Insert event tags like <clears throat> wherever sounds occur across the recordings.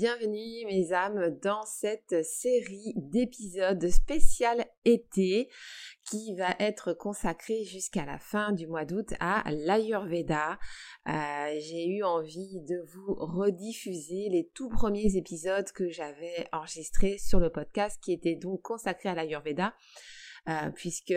Bienvenue mes âmes dans cette série d'épisodes spécial été qui va être consacrée jusqu'à la fin du mois d'août à l'Ayurveda. Euh, j'ai eu envie de vous rediffuser les tout premiers épisodes que j'avais enregistrés sur le podcast qui étaient donc consacrés à l'Ayurveda euh, puisque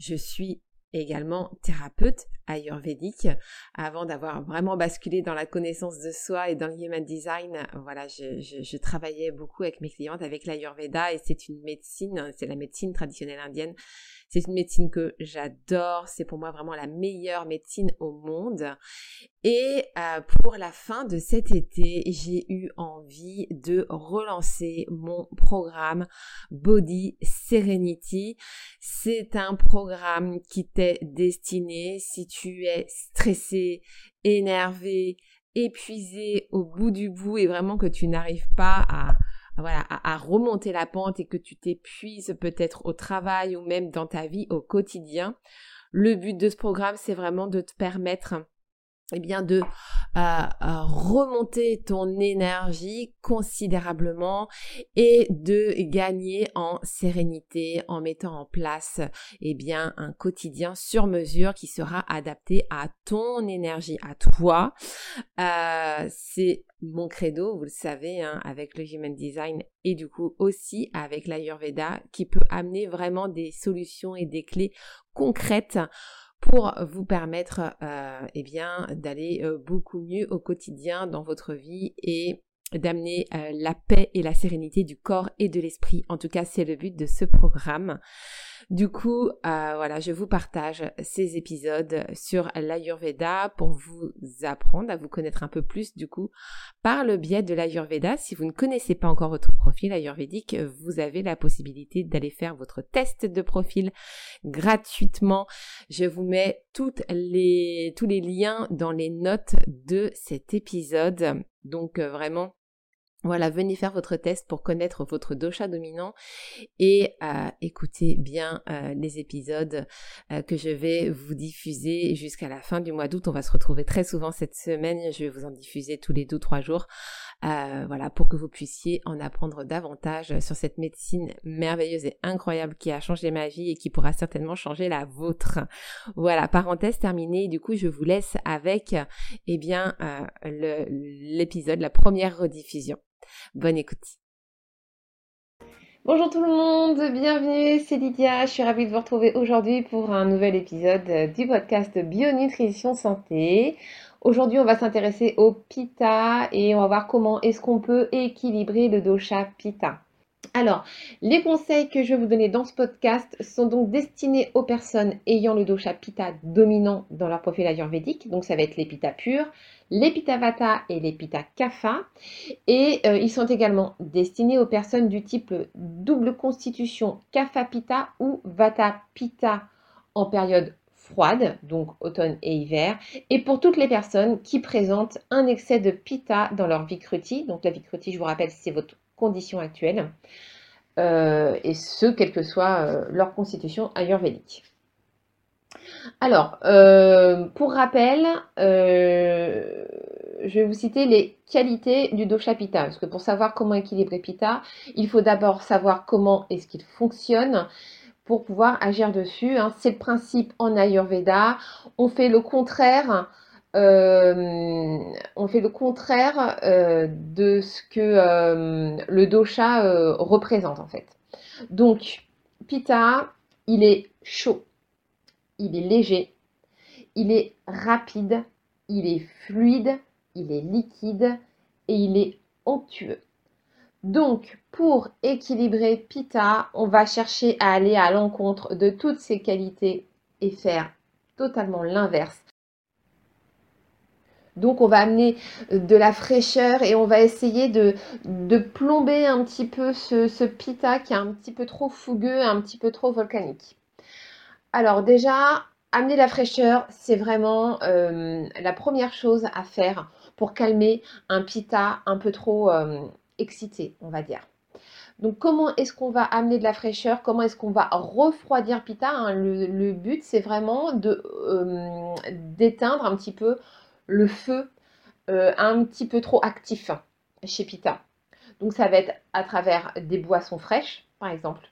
je suis également thérapeute ayurvédique. Avant d'avoir vraiment basculé dans la connaissance de soi et dans le human design, voilà, je, travaillais beaucoup avec mes clientes avec l'ayurveda et c'est une médecine, c'est la médecine traditionnelle indienne c'est une médecine que j'adore. C'est pour moi vraiment la meilleure médecine au monde. Et euh, pour la fin de cet été, j'ai eu envie de relancer mon programme Body Serenity. C'est un programme qui t'est destiné si tu es stressé, énervé, épuisé au bout du bout et vraiment que tu n'arrives pas à à, remonter la pente et que tu t'épuises peut-être au travail ou même dans ta vie au quotidien. Le but de ce programme, c'est vraiment de te permettre eh bien de euh, euh, remonter ton énergie considérablement et de gagner en sérénité en mettant en place eh bien un quotidien sur mesure qui sera adapté à ton énergie à toi. Euh, c'est mon credo vous le savez hein, avec le human design et du coup aussi avec l'ayurveda qui peut amener vraiment des solutions et des clés concrètes pour vous permettre euh, eh bien d'aller euh, beaucoup mieux au quotidien dans votre vie et d'amener euh, la paix et la sérénité du corps et de l'esprit. En tout cas, c'est le but de ce programme. Du coup, euh, voilà, je vous partage ces épisodes sur l'Ayurveda pour vous apprendre à vous connaître un peu plus, du coup, par le biais de l'Ayurveda. Si vous ne connaissez pas encore votre profil ayurvédique, vous avez la possibilité d'aller faire votre test de profil gratuitement. Je vous mets toutes les, tous les liens dans les notes de cet épisode. Donc, euh, vraiment, voilà, venez faire votre test pour connaître votre dosha dominant et euh, écoutez bien euh, les épisodes euh, que je vais vous diffuser jusqu'à la fin du mois d'août. On va se retrouver très souvent cette semaine. Je vais vous en diffuser tous les deux trois jours. voilà, pour que vous puissiez en apprendre davantage sur cette médecine merveilleuse et incroyable qui a changé ma vie et qui pourra certainement changer la vôtre. Voilà, parenthèse terminée. Du coup, je vous laisse avec eh bien l'épisode, la première rediffusion. Bonne écoute. Bonjour tout le monde, bienvenue, c'est Lydia, je suis ravie de vous retrouver aujourd'hui pour un nouvel épisode du podcast Bionutrition Santé. Aujourd'hui on va s'intéresser au Pitta et on va voir comment est-ce qu'on peut équilibrer le dosha Pitta. Alors, les conseils que je vais vous donner dans ce podcast sont donc destinés aux personnes ayant le dosha Pitta dominant dans leur profil ayurvédique. Donc, ça va être les Pitta Pitta Vata et les Pitta Kapha. Et euh, ils sont également destinés aux personnes du type double constitution Kapha Pitta ou Vata Pitta en période froide, donc automne et hiver, et pour toutes les personnes qui présentent un excès de Pitta dans leur Vikruti. Donc la Vikruti, je vous rappelle, c'est votre conditions actuelles, euh, et ce, quelle que soit euh, leur constitution ayurvédique. Alors, euh, pour rappel, je vais vous citer les qualités du dosha pitta, parce que pour savoir comment équilibrer pitta, il faut d'abord savoir comment est-ce qu'il fonctionne pour pouvoir agir dessus. Hein. C'est le principe en ayurveda. On fait le contraire on fait le contraire de ce que le dosha représente en fait. Donc, Pitta, il est chaud, il est léger, il est rapide, il est fluide, il est liquide et il est onctueux. Donc, pour équilibrer Pitta, on va chercher à aller à l'encontre de toutes ces qualités et faire totalement l'inverse. Donc on va amener de la fraîcheur et on va essayer de, plomber un petit peu ce, pita qui est un petit peu trop fougueux, un petit peu trop volcanique. Alors déjà, amener la fraîcheur, c'est vraiment euh, la première chose à faire pour calmer un pita un peu trop euh, excité, on va dire. Donc comment est-ce qu'on va amener de la fraîcheur? Comment est-ce qu'on va refroidir Pita hein? le, but, c'est vraiment euh, d'éteindre un petit peu le feu euh, un petit peu trop actif chez Pita. Donc ça va être à travers des boissons fraîches, par exemple.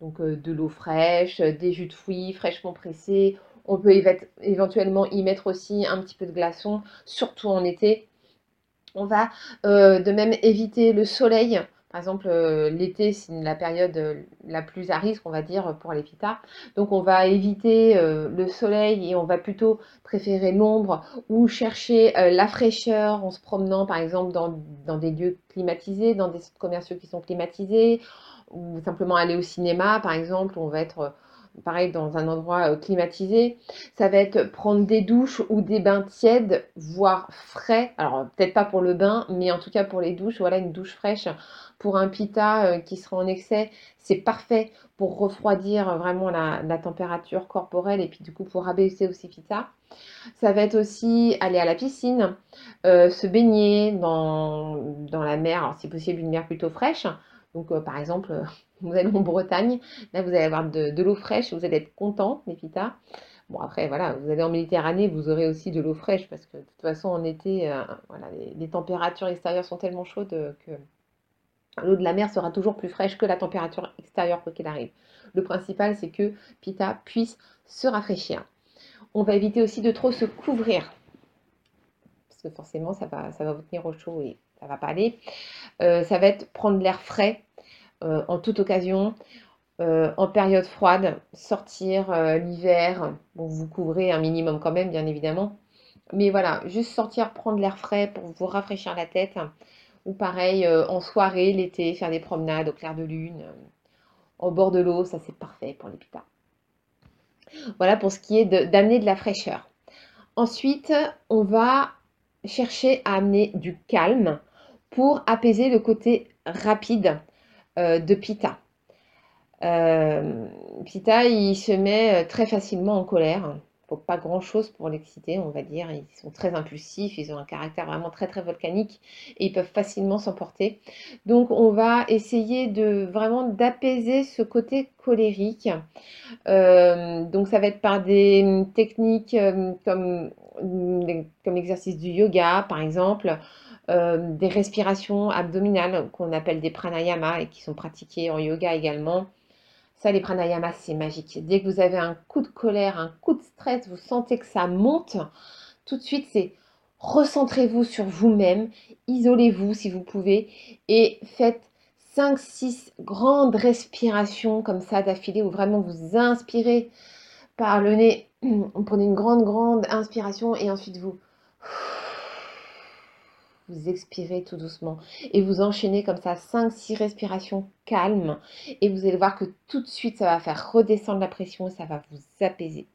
Donc euh, de l'eau fraîche, des jus de fruits fraîchement pressés. On peut éventuellement y mettre aussi un petit peu de glaçons, surtout en été. On va de même éviter le soleil par exemple, euh, l'été, c'est la période euh, la plus à risque, on va dire, pour les pitas. Donc, on va éviter euh, le soleil et on va plutôt préférer l'ombre ou chercher la fraîcheur en se promenant, par exemple, dans, dans, des lieux climatisés, dans des commerciaux qui sont climatisés, ou simplement aller au cinéma, par exemple, on va être pareil dans un endroit euh, climatisé. Ça va être prendre des douches ou des bains tièdes, voire frais. Alors peut-être pas pour le bain, mais en tout cas pour les douches, voilà une douche fraîche pour un pita euh, qui sera en excès, c'est parfait pour refroidir vraiment la, température corporelle et puis du coup pour abaisser aussi pita. Ça va être aussi aller à la piscine, euh, se baigner dans, la mer, si possible une mer plutôt fraîche. Donc par exemple <laughs> vous allez en Bretagne, là vous allez avoir de, l'eau fraîche, vous allez être content, les pitas. Bon après voilà, vous allez en Méditerranée, vous aurez aussi de l'eau fraîche parce que de toute façon en été, euh, voilà, les, températures extérieures sont tellement chaudes que l'eau de la mer sera toujours plus fraîche que la température extérieure quoi qu'il arrive. Le principal c'est que Pita puisse se rafraîchir. On va éviter aussi de trop se couvrir parce que forcément ça va, ça va vous tenir au chaud et ça va pas aller. Euh, ça va être prendre l'air frais euh, en toute occasion. Euh, en période froide, sortir l'hiver, vous couvrez un minimum quand même, bien évidemment. Mais voilà, juste sortir, prendre l'air frais pour vous rafraîchir la tête. Ou pareil, en soirée, l'été, faire des promenades au clair de lune, au bord de l'eau, ça c'est parfait pour les. Voilà pour ce qui est d'amener de la fraîcheur. Ensuite, on va chercher à amener du calme pour apaiser le côté rapide euh, de Pita. Euh, Pita, il se met euh, très facilement en colère. Il faut pas grand-chose pour l'exciter, on va dire. Ils sont très impulsifs, ils ont un caractère vraiment très très volcanique et ils peuvent facilement s'emporter. Donc on va essayer de vraiment d'apaiser ce côté colérique. donc ça va être par des techniques comme l'exercice du yoga par exemple. Euh, des respirations abdominales qu'on appelle des pranayamas et qui sont pratiquées en yoga également. Ça, les pranayamas, c'est magique. Dès que vous avez un coup de colère, un coup de stress, vous sentez que ça monte, tout de suite, c'est recentrez-vous sur vous-même, isolez-vous si vous pouvez et faites 5-6 grandes respirations comme ça d'affilée où vraiment vous inspirez par le nez. <clears throat> Vous prenez une grande, grande inspiration et ensuite vous vous expirez tout doucement et vous enchaînez comme ça 5-6 respirations calmes et vous allez voir que tout de suite ça va faire redescendre la pression et ça va vous apaiser.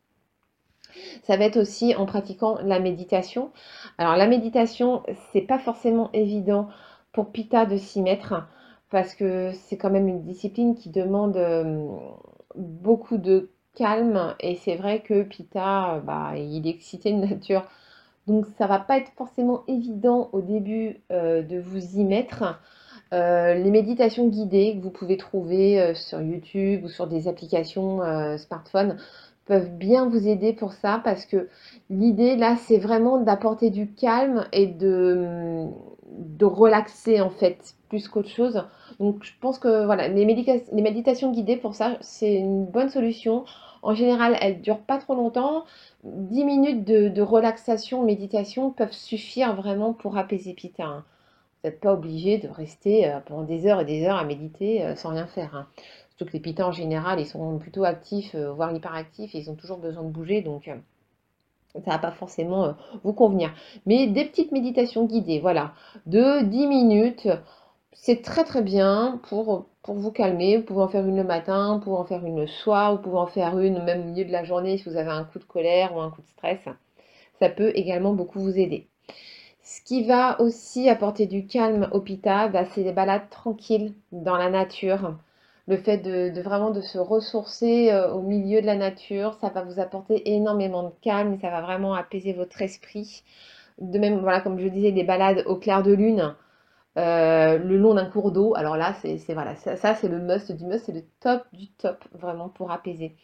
Ça va être aussi en pratiquant la méditation. Alors la méditation, c'est pas forcément évident pour Pita de s'y mettre parce que c'est quand même une discipline qui demande euh, beaucoup de calme et c'est vrai que Pita, bah, il est excité de nature donc ça va pas être forcément évident au début euh, de vous y mettre. Euh, les méditations guidées que vous pouvez trouver euh, sur YouTube ou sur des applications smartphone peuvent bien vous aider pour ça parce que l'idée là c'est vraiment d'apporter du calme et de, de relaxer en fait plus qu'autre chose. Donc je pense que voilà, les, les méditations guidées pour ça c'est une bonne solution En général, elles durent pas trop longtemps. 10 minutes de, relaxation, méditation peuvent suffire vraiment pour apaiser Pitta. Hein. Vous n'êtes pas obligé de rester euh, pendant des heures et des heures à méditer euh, sans rien faire. Hein. Surtout que les Pitta en général, ils sont plutôt actifs, euh, voire hyperactifs, et ils ont toujours besoin de bouger, donc ça va pas forcément vous convenir. Mais des petites méditations guidées, voilà, de 10 minutes, c'est très très bien pour, vous calmer. Vous pouvez en faire une le matin, vous pouvez en faire une le soir, vous pouvez en faire une même au milieu de la journée si vous avez un coup de colère ou un coup de stress. Ça peut également beaucoup vous aider. Ce qui va aussi apporter du calme au pita, bah, c'est les balades tranquilles dans la nature. Le fait de, vraiment se ressourcer euh, au milieu de la nature, ça va vous apporter énormément de calme ça va vraiment apaiser votre esprit. De même, voilà, comme je disais, des balades au clair de lune, euh, le long d'un cours d'eau. Alors là, c'est voilà, ça, c'est le must du must, c'est le top du top vraiment pour apaiser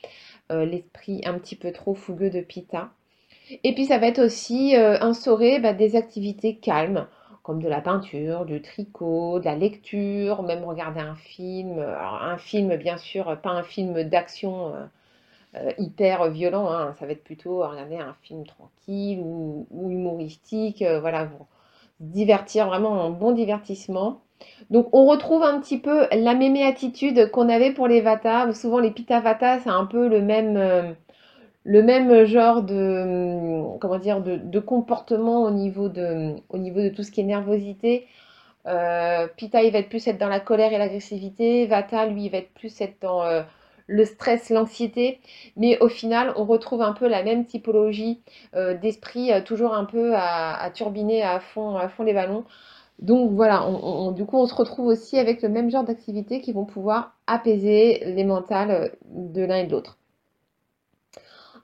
euh, l'esprit un petit peu trop fougueux de Pita. Et puis ça va être aussi euh, instaurer bah, des activités calmes, comme de la peinture, du tricot, de la lecture, même regarder un film. Alors un film, bien sûr, pas un film d'action euh, euh, hyper violent, hein. ça va être plutôt regarder un film tranquille ou, humoristique, voilà, pour divertir, vraiment un bon divertissement. Donc on retrouve un petit peu la même attitude qu'on avait pour les Vata. Souvent les Pitta Vata, c'est un peu le même même genre de, comment dire, de, comportement au niveau de, tout ce qui est nervosité. Euh, Pita, il va être plus être dans la colère et l'agressivité. Vata, lui, il va être plus être dans euh, le stress, l'anxiété. Mais au final, on retrouve un peu la même typologie euh, d'esprit, toujours un peu à, turbiner à fond, les ballons. Donc voilà, du coup, on se retrouve aussi avec le même genre d'activités qui vont pouvoir apaiser les mentales de l'un et de l'autre.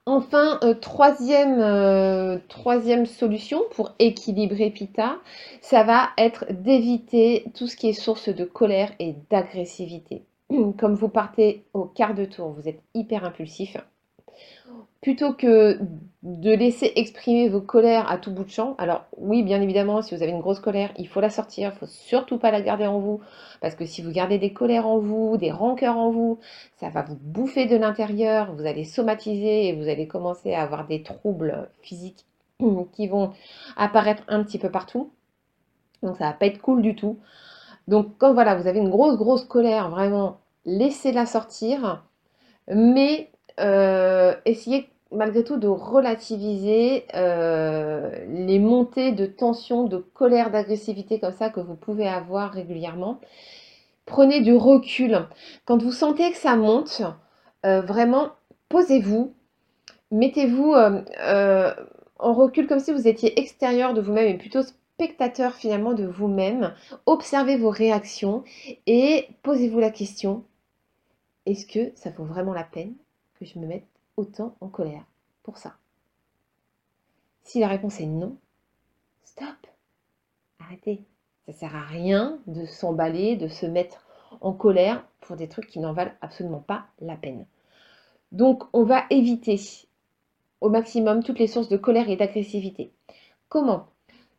Enfin, euh, euh, troisième solution pour équilibrer Pita, ça va être d'éviter tout ce qui est source de colère et d'agressivité. <clears throat> Comme vous partez au quart de tour, vous êtes hyper impulsif, plutôt que de laisser exprimer vos colères à tout bout de champ. Alors oui, bien évidemment, si vous avez une grosse colère, il faut la sortir, il faut surtout pas la garder en vous, parce que si vous gardez des colères en vous, des rancœurs en vous, ça va vous bouffer de l'intérieur, vous allez somatiser et vous allez commencer à avoir des troubles physiques <clears throat> qui vont apparaître un petit peu partout. Donc ça va pas être cool du tout. Donc quand voilà, vous avez une grosse grosse colère, vraiment, laissez-la sortir, mais euh, essayez malgré tout de relativiser euh, les montées de tension, de colère, d'agressivité comme ça que vous pouvez avoir régulièrement. Prenez du recul. Quand vous sentez que ça monte, euh, vraiment, posez-vous, mettez-vous en recul comme si vous étiez extérieur de vous-même et plutôt spectateur finalement de vous-même. Observez vos réactions et posez-vous la question, est-ce que ça vaut vraiment la peine je me mette autant en colère pour ça? Si la réponse est non, stop, arrêtez. Ça sert à rien de s'emballer, de se mettre en colère pour des trucs qui n'en valent absolument pas la peine. Donc on va éviter au maximum toutes les sources de colère et d'agressivité. Comment?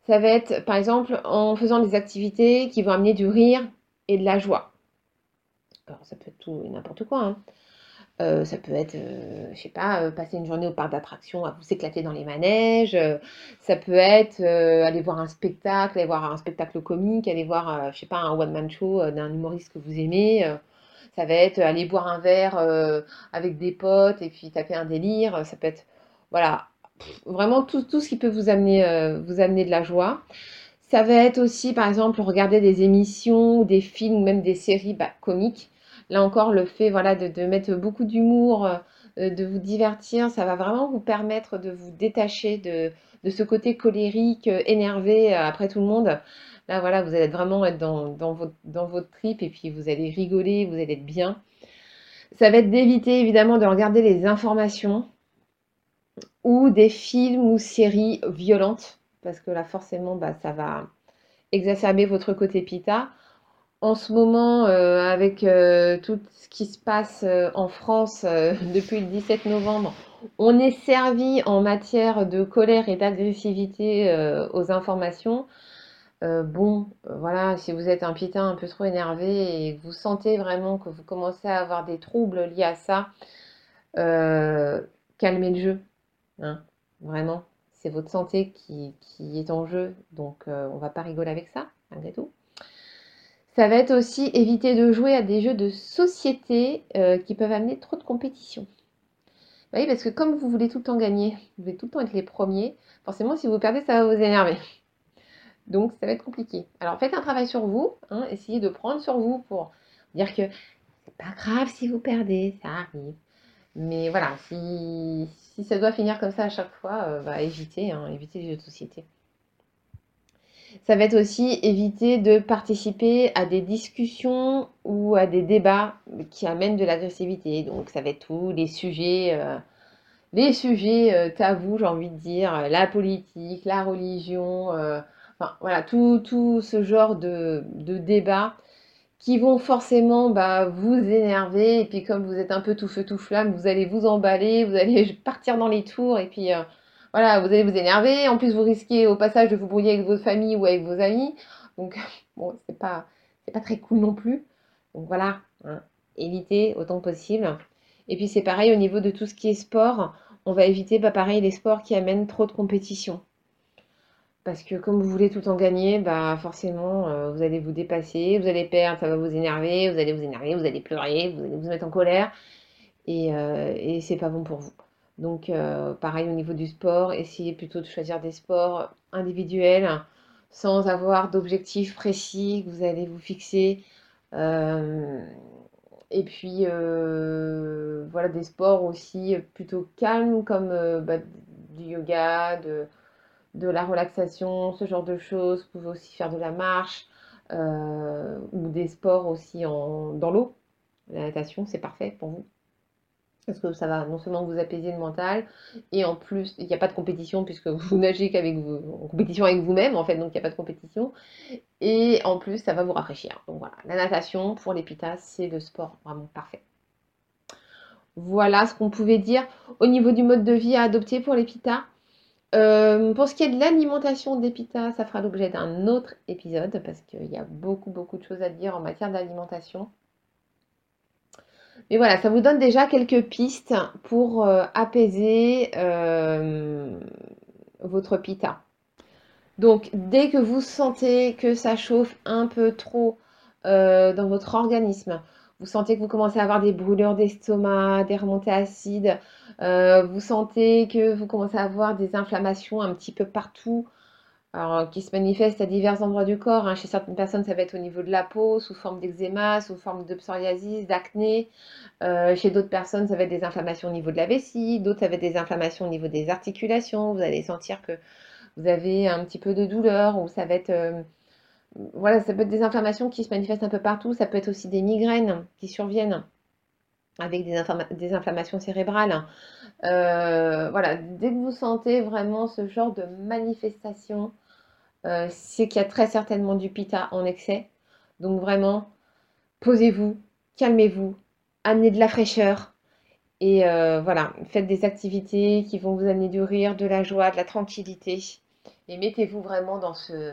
Ça va être par exemple en faisant des activités qui vont amener du rire et de la joie. Ça peut être tout et n'importe quoi. Hein. Euh, ça peut être, euh, je sais pas, euh, passer une journée au parc d'attractions à vous éclater dans les manèges. ça peut être aller voir un spectacle, aller voir un spectacle comique, aller voir, je sais pas, un one-man show d'un humoriste que vous aimez. ça va être aller boire un verre avec des potes et puis taper un délire. Ça peut être, voilà, vraiment tout, tout, ce qui peut vous amener, vous amener de la joie. Ça va être aussi, par exemple, regarder des émissions, des films ou même des séries bah, comiques Là encore, le fait voilà, de, mettre beaucoup d'humour, euh, de vous divertir, ça va vraiment vous permettre de vous détacher de, ce côté colérique, euh, énervé euh, après tout le monde. Là, voilà, vous allez vraiment être dans, votre, dans votre trip et puis vous allez rigoler, vous allez être bien. Ça va être d'éviter évidemment de regarder les informations ou des films ou séries violentes parce que là forcément bah, ça va exacerber votre côté pita en ce moment, euh, avec euh, tout ce qui se passe euh, en France <laughs> depuis le 17 novembre, on est servi en matière de colère et d'agressivité aux informations. bon, voilà, si vous êtes un pitin un peu trop énervé et que vous sentez vraiment que vous commencez à avoir des troubles liés à ça, calmez le jeu. Hein, vraiment, c'est votre santé qui, est en jeu, donc on va pas rigoler avec ça, malgré tout. Ça va être aussi éviter de jouer à des jeux de société qui peuvent amener trop de compétition. Oui, parce que comme vous voulez tout le temps gagner, vous voulez tout le temps être les premiers, forcément, si vous perdez, ça va vous énerver. Donc, ça va être compliqué. Alors, faites un travail sur vous, hein, essayez de prendre sur vous pour dire que c'est pas grave si vous perdez, ça arrive. Mais voilà, si, ça doit finir comme ça à chaque fois, euh, bah, évitez, hein, évitez les jeux de société. Ça va être aussi éviter de participer à des discussions ou à des débats qui amènent de l'agressivité. Donc ça va être tous les sujets, euh, les sujets euh, tabous, j'ai envie de dire, la politique, la religion, euh, enfin voilà, tout, tout ce genre de, de débats qui vont forcément bah, vous énerver. Et puis comme vous êtes un peu tout feu tout flamme, vous allez vous emballer, vous allez <laughs> partir dans les tours et puis voilà, vous allez vous énerver. En plus, vous risquez au passage de vous brouiller avec votre famille ou avec vos amis. Donc, <laughs> bon, c'est pas, pas très cool non plus. Donc voilà, hein, évitez autant que possible. Et puis c'est pareil au niveau de tout ce qui est sport. On va éviter, bah, pareil, les sports qui amènent trop de compétition. Parce que comme vous voulez tout en gagner, bah forcément, euh, vous allez vous dépasser, vous allez perdre, ça va vous énerver, vous allez vous énerver, vous allez pleurer, vous allez vous mettre en colère. Et, euh, et c'est pas bon pour vous. Donc, euh, pareil au niveau du sport, essayez plutôt de choisir des sports individuels sans avoir d'objectifs précis que vous allez vous fixer. Euh, et puis, euh, voilà, des sports aussi plutôt calmes comme bah, du yoga, de, de, la relaxation, ce genre de choses. Vous pouvez aussi faire de la marche ou des sports aussi en, dans l'eau. La natation, c'est parfait pour vous. Parce que ça va non seulement vous apaiser le mental, et en plus, il n'y a pas de compétition puisque <laughs> vous nagez qu'avec vous, en compétition avec vous-même en fait, donc il n'y a pas de compétition. Et en plus, ça va vous rafraîchir. Donc voilà, la natation pour les pitas, c'est le sport vraiment parfait. Voilà ce qu'on pouvait dire au niveau du mode de vie à adopter pour les pitas. Euh, pour ce qui est de l'alimentation des pitas, ça fera l'objet d'un autre épisode parce qu'il y a beaucoup beaucoup de choses à dire en matière d'alimentation. Mais voilà, ça vous donne déjà quelques pistes pour euh, apaiser euh, votre pita. Donc, dès que vous sentez que ça chauffe un peu trop euh, dans votre organisme, vous sentez que vous commencez à avoir des brûlures d'estomac, des remontées acides, vous sentez que vous commencez à avoir des inflammations un petit peu partout, alors, qui se manifeste à divers endroits du corps. Hein. Chez certaines personnes, ça va être au niveau de la peau, sous forme d'eczéma, sous forme de psoriasis, d'acné. Euh, chez d'autres personnes, ça va être des inflammations au niveau de la vessie. D'autres, ça va être des inflammations au niveau des articulations. Vous allez sentir que vous avez un petit peu de douleur ou ça va être... Euh, voilà, ça peut être des inflammations qui se manifestent un peu partout. Ça peut être aussi des migraines qui surviennent avec des, inflammations cérébrales. Euh, voilà, dès que vous sentez vraiment ce genre de manifestation, euh, c'est qu'il y a très certainement du pita en excès. Donc vraiment, posez-vous, calmez-vous, amenez de la fraîcheur. Et euh, voilà, faites des activités qui vont vous amener du rire, de la joie, de la tranquillité. Et mettez-vous vraiment dans ce,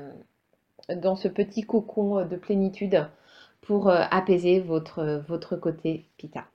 petit cocon de plénitude pour apaiser votre, votre côté pita.